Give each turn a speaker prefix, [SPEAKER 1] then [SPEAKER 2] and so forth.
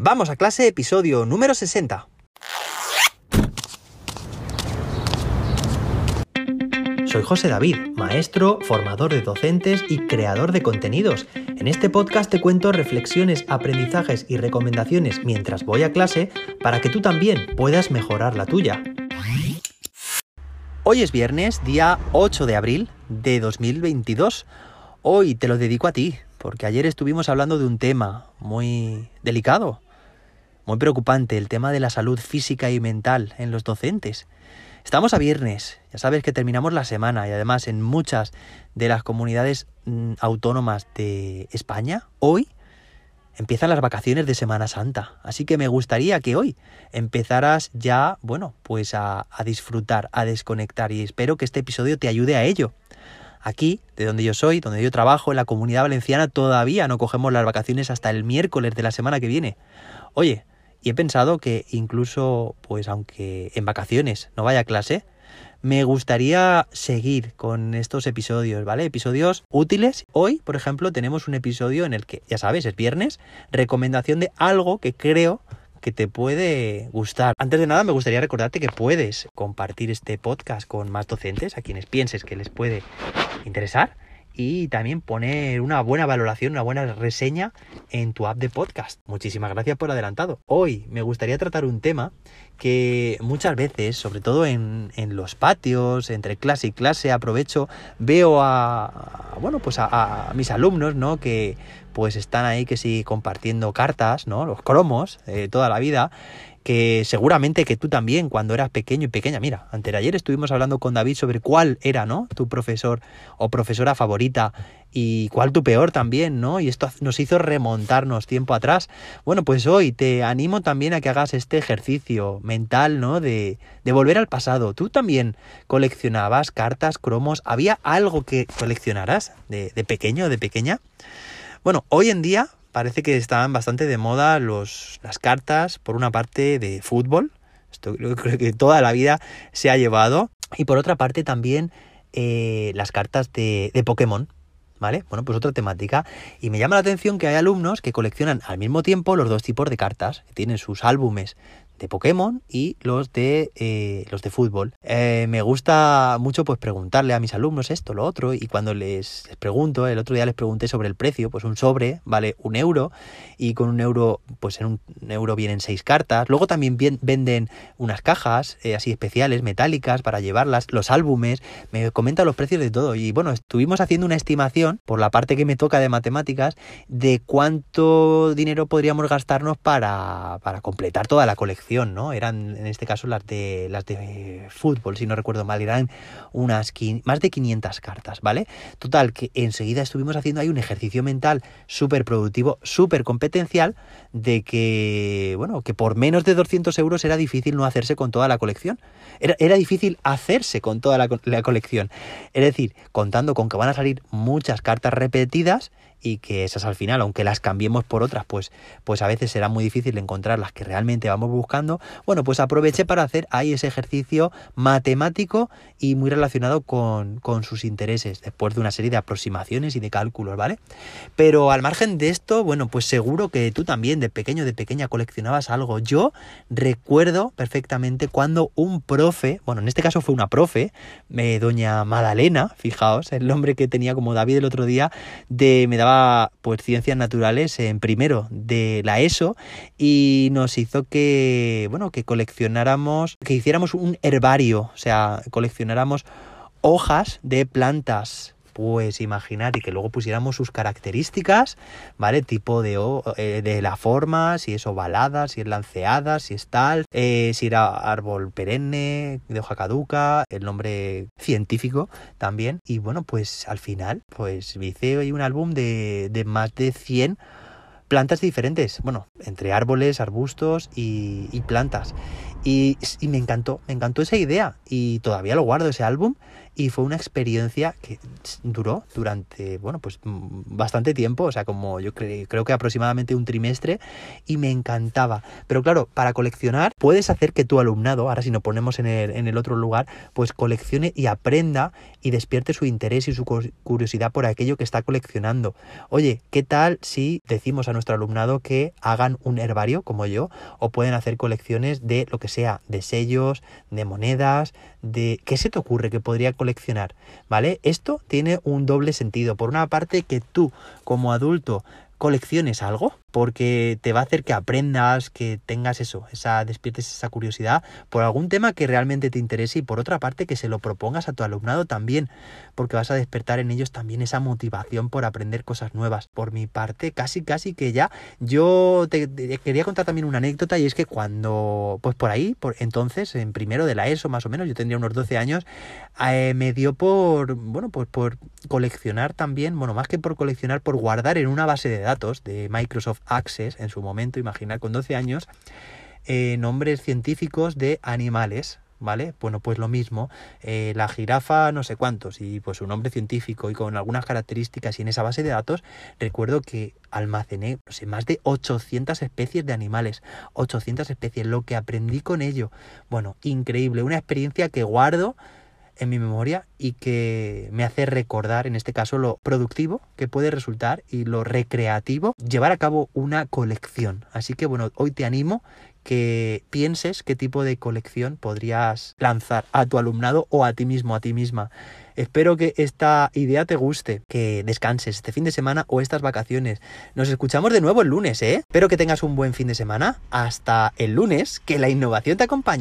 [SPEAKER 1] Vamos a clase, episodio número 60. Soy José David, maestro, formador de docentes y creador de contenidos. En este podcast te cuento reflexiones, aprendizajes y recomendaciones mientras voy a clase para que tú también puedas mejorar la tuya. Hoy es viernes, día 8 de abril de 2022. Hoy te lo dedico a ti, porque ayer estuvimos hablando de un tema muy delicado, muy preocupante, el tema de la salud física y mental en los docentes. Estamos a viernes, ya sabes que terminamos la semana y además en muchas de las comunidades mm, autónomas de España, hoy empiezan las vacaciones de Semana Santa. Así que me gustaría que hoy empezaras ya, bueno, pues a, a, disfrutar, a desconectar y espero que este episodio te ayude a ello. Aquí, de donde yo soy, donde yo trabajo, en la comunidad valenciana, todavía no cogemos las vacaciones hasta el miércoles de la semana que viene. Oye, y he pensado que incluso, pues aunque en vacaciones no vaya a clase, me gustaría seguir con estos episodios, ¿vale? Episodios útiles. Hoy, por ejemplo, tenemos un episodio en el que, ya sabes, es viernes, recomendación de algo que creo que te puede gustar. Antes de nada, me gustaría recordarte que puedes compartir este podcast con más docentes, a quienes pienses que les puede interesar y también poner una buena valoración, una buena reseña en tu app de podcast. Muchísimas gracias por adelantado. Hoy me gustaría tratar un tema que muchas veces, sobre todo en, en los patios, entre clase y clase, aprovecho, veo a, bueno, pues a, mis alumnos, ¿no? Que pues están ahí que sí compartiendo cartas, ¿no? Los cromos, eh, toda la vida que seguramente que tú también cuando eras pequeño y pequeña, mira, ayer estuvimos hablando con David sobre cuál era, ¿no? Tu profesor o profesora favorita y cuál tu peor también, ¿no? Y esto nos hizo remontarnos tiempo atrás. Bueno, pues hoy te animo también a que hagas este ejercicio mental, ¿no? De, de volver al pasado. Tú también coleccionabas cartas, cromos, ¿había algo que coleccionaras de, de pequeño, de pequeña? Bueno, hoy en día parece que están bastante de moda los, las cartas, por una parte de fútbol, esto creo, creo que toda la vida se ha llevado, y por otra parte también eh, las cartas de, de Pokémon, ¿vale? Bueno, pues otra temática. Y me llama la atención que hay alumnos que coleccionan al mismo tiempo los dos tipos de cartas. Tienen sus álbumes de Pokémon y los de eh, los de fútbol. Eh, me gusta mucho pues preguntarle a mis alumnos esto, lo otro, y cuando les, pregunto, el otro día les pregunté sobre el precio, pues un sobre vale un euro, y con un euro, pues en un euro vienen seis cartas. Luego también venden unas cajas eh, así especiales, metálicas, para llevarlas, los álbumes, me comentan los precios de todo. Y bueno, estuvimos haciendo una estimación, por la parte que me toca de matemáticas, de cuánto dinero podríamos gastarnos para, para completar toda la colección ¿no? Eran en este caso las de las de fútbol, si no recuerdo mal, eran unas más de 500 cartas, ¿vale? Total que enseguida estuvimos haciendo ahí un ejercicio mental súper productivo, súper competencial de que, bueno, que por menos de 200 euros era difícil no hacerse con toda la colección. Era, era difícil hacerse con toda la, la colección. Es decir, contando con que van a salir muchas cartas repetidas y que esas al final, aunque las cambiemos por otras, pues, pues a veces será muy difícil encontrar las que realmente vamos buscando. Bueno, pues aproveché para hacer ahí ese ejercicio matemático y muy relacionado con, con sus intereses, después de una serie de aproximaciones y de cálculos, ¿vale? Pero al margen de esto, bueno, pues seguro que tú también de pequeño, de pequeña coleccionabas algo. Yo recuerdo perfectamente cuando un profe, bueno, en este caso fue una profe, eh, doña Madalena, fijaos, el nombre que tenía como David el otro día, de me daba pues ciencias naturales en primero de la ESO y nos hizo que bueno que coleccionáramos que hiciéramos un herbario o sea coleccionáramos hojas de plantas pues imaginar y que luego pusiéramos sus características, ¿vale? Tipo de, eh, de la forma, si es ovalada, si es lanceada, si es tal, eh, si era árbol perenne, de hoja caduca, el nombre científico también. Y bueno, pues al final, pues hice hoy un álbum de, de más de 100 plantas diferentes, bueno, entre árboles, arbustos y, plantas. Y, y, me encantó, me encantó esa idea y todavía lo guardo ese álbum y fue una experiencia que duró durante, bueno, pues mm, bastante tiempo, o sea, como yo creo que aproximadamente un trimestre y me encantaba. Pero claro, para coleccionar puedes hacer que tu alumnado, ahora si nos ponemos en el, en el otro lugar, pues coleccione y aprenda y despierte su interés y su curiosidad por aquello que está coleccionando. Oye, ¿qué tal si decimos a nuestro alumnado que hagan un herbario como yo o pueden hacer colecciones de lo que sea, de sellos, de monedas, de qué se te ocurre que podría coleccionar, ¿vale? Esto tiene un doble sentido. Por una parte que tú como adulto colecciones algo, porque te va a hacer que aprendas, que tengas eso, esa despiertes esa curiosidad por algún tema que realmente te interese y por otra parte que se lo propongas a tu alumnado también, porque vas a despertar en ellos también esa motivación por aprender cosas nuevas. Por mi parte, casi casi que ya yo te, quería contar también una anécdota y es que cuando pues por ahí, por entonces en primero de la ESO más o menos, yo tendría unos 12 años, eh, me dio por bueno, pues por coleccionar también, bueno, más que por coleccionar, por guardar en una base de datos de Microsoft Access en su momento, imaginar con 12 años, eh, nombres científicos de animales, ¿vale? Bueno, pues lo mismo, eh, la jirafa no sé cuántos y pues su nombre científico y con algunas características y en esa base de datos recuerdo que almacené no sé, más de 800 especies de animales, 800 especies, lo que aprendí con ello, bueno, increíble, una experiencia que guardo en mi memoria y que me hace recordar, en este caso, lo productivo que puede resultar y lo recreativo llevar a cabo una colección. Así que bueno, hoy te animo que pienses qué tipo de colección podrías lanzar a tu alumnado o a ti mismo, a ti misma. Espero que esta idea te guste, que descanses este fin de semana o estas vacaciones. Nos escuchamos de nuevo el lunes, ¿eh? Espero que tengas un buen fin de semana. Hasta el lunes, que la innovación te acompañe.